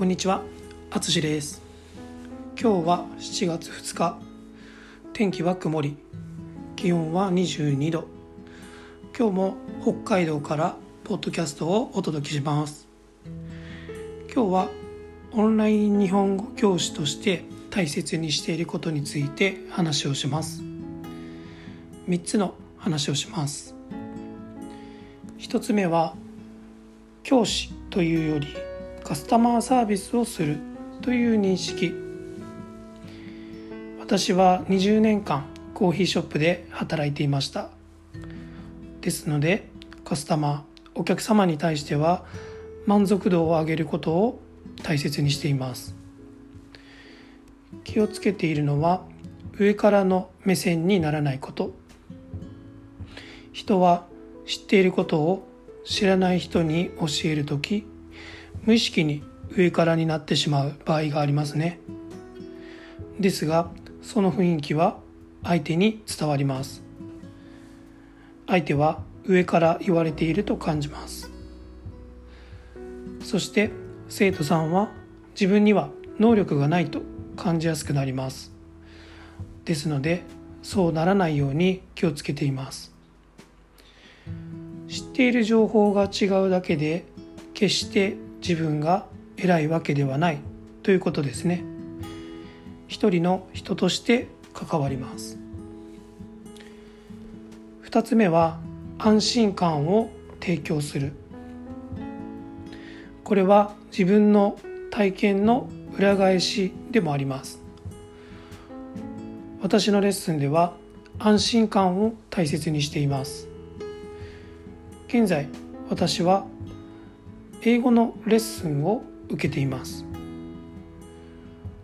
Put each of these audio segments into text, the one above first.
こんにちは、あつしです。今日は7月2日、天気は曇り、気温は22度。今日も北海道からポッドキャストをお届けします。今日はオンライン日本語教師として大切にしていることについて話をします。3つの話をします。1つ目は教師というよりカスタマーサービスをするという認識。私は20年間コーヒーショップで働いていました。ですのでカスタマーお客様に対しては満足度を上げることを大切にしています。気をつけているのは上からの目線にならないこと。人は知っていることを知らない人に教える時無意識に上からになってしまう場合がありますね。ですがその雰囲気は相手に伝わります。相手は上から言われていると感じます。そして生徒さんは自分には能力がないと感じやすくなります。ですのでそうならないように気をつけています。知っている情報が違うだけで決して自分が偉いわけではないということですね。一人の人として関わります。二つ目は安心感を提供する。これは自分の体験の裏返しでもあります。私のレッスンでは安心感を大切にしています。現在私は英語のレッスンを受けています。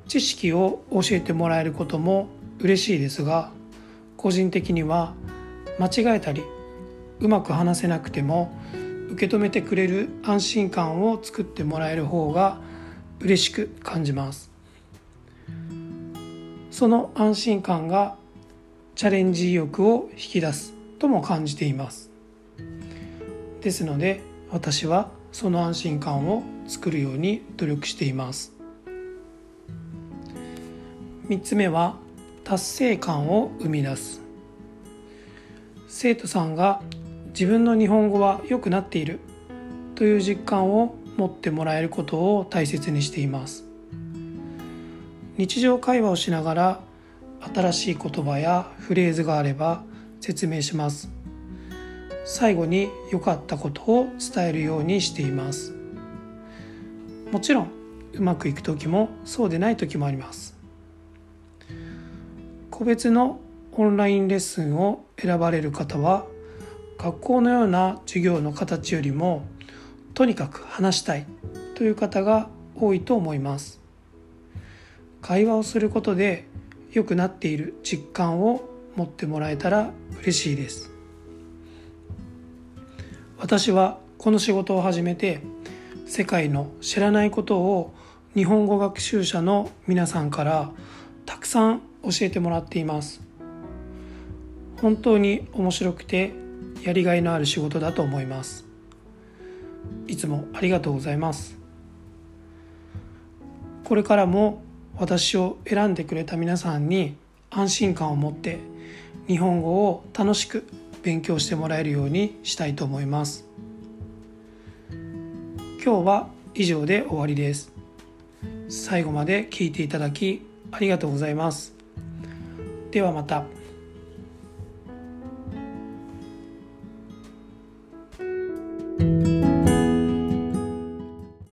知識を教えてもらえることも嬉しいですが個人的には間違えたりうまく話せなくても受け止めてくれる安心感を作ってもらえる方が嬉しく感じます。その安心感がチャレンジ意欲を引き出すとも感じています。ですので私はその安心感を作るように努力しています。3つ目は達成感を生み出す。生徒さんが自分の日本語は良くなっている。という実感を持ってもらえることを大切にしています。日常会話をしながら新しい言葉やフレーズがあれば説明します。最後に良かったことを伝えるようにしています。もちろんうまくいく時もそうでない時もあります。個別のオンラインレッスンを選ばれる方は学校のような授業の形よりもとにかく話したいという方が多いと思います。会話をすることで良くなっている実感を持ってもらえたら嬉しいです。私はこの仕事を始めて世界の知らないことを日本語学習者の皆さんからたくさん教えてもらっています。本当に面白くてやりがいのある仕事だと思います。いつもありがとうございます。これからも私を選んでくれた皆さんに安心感を持って日本語を楽しく勉強してもらえるようにしたいと思います。今日は以上で終わりです。最後まで聞いていただきありがとうございます。ではまた。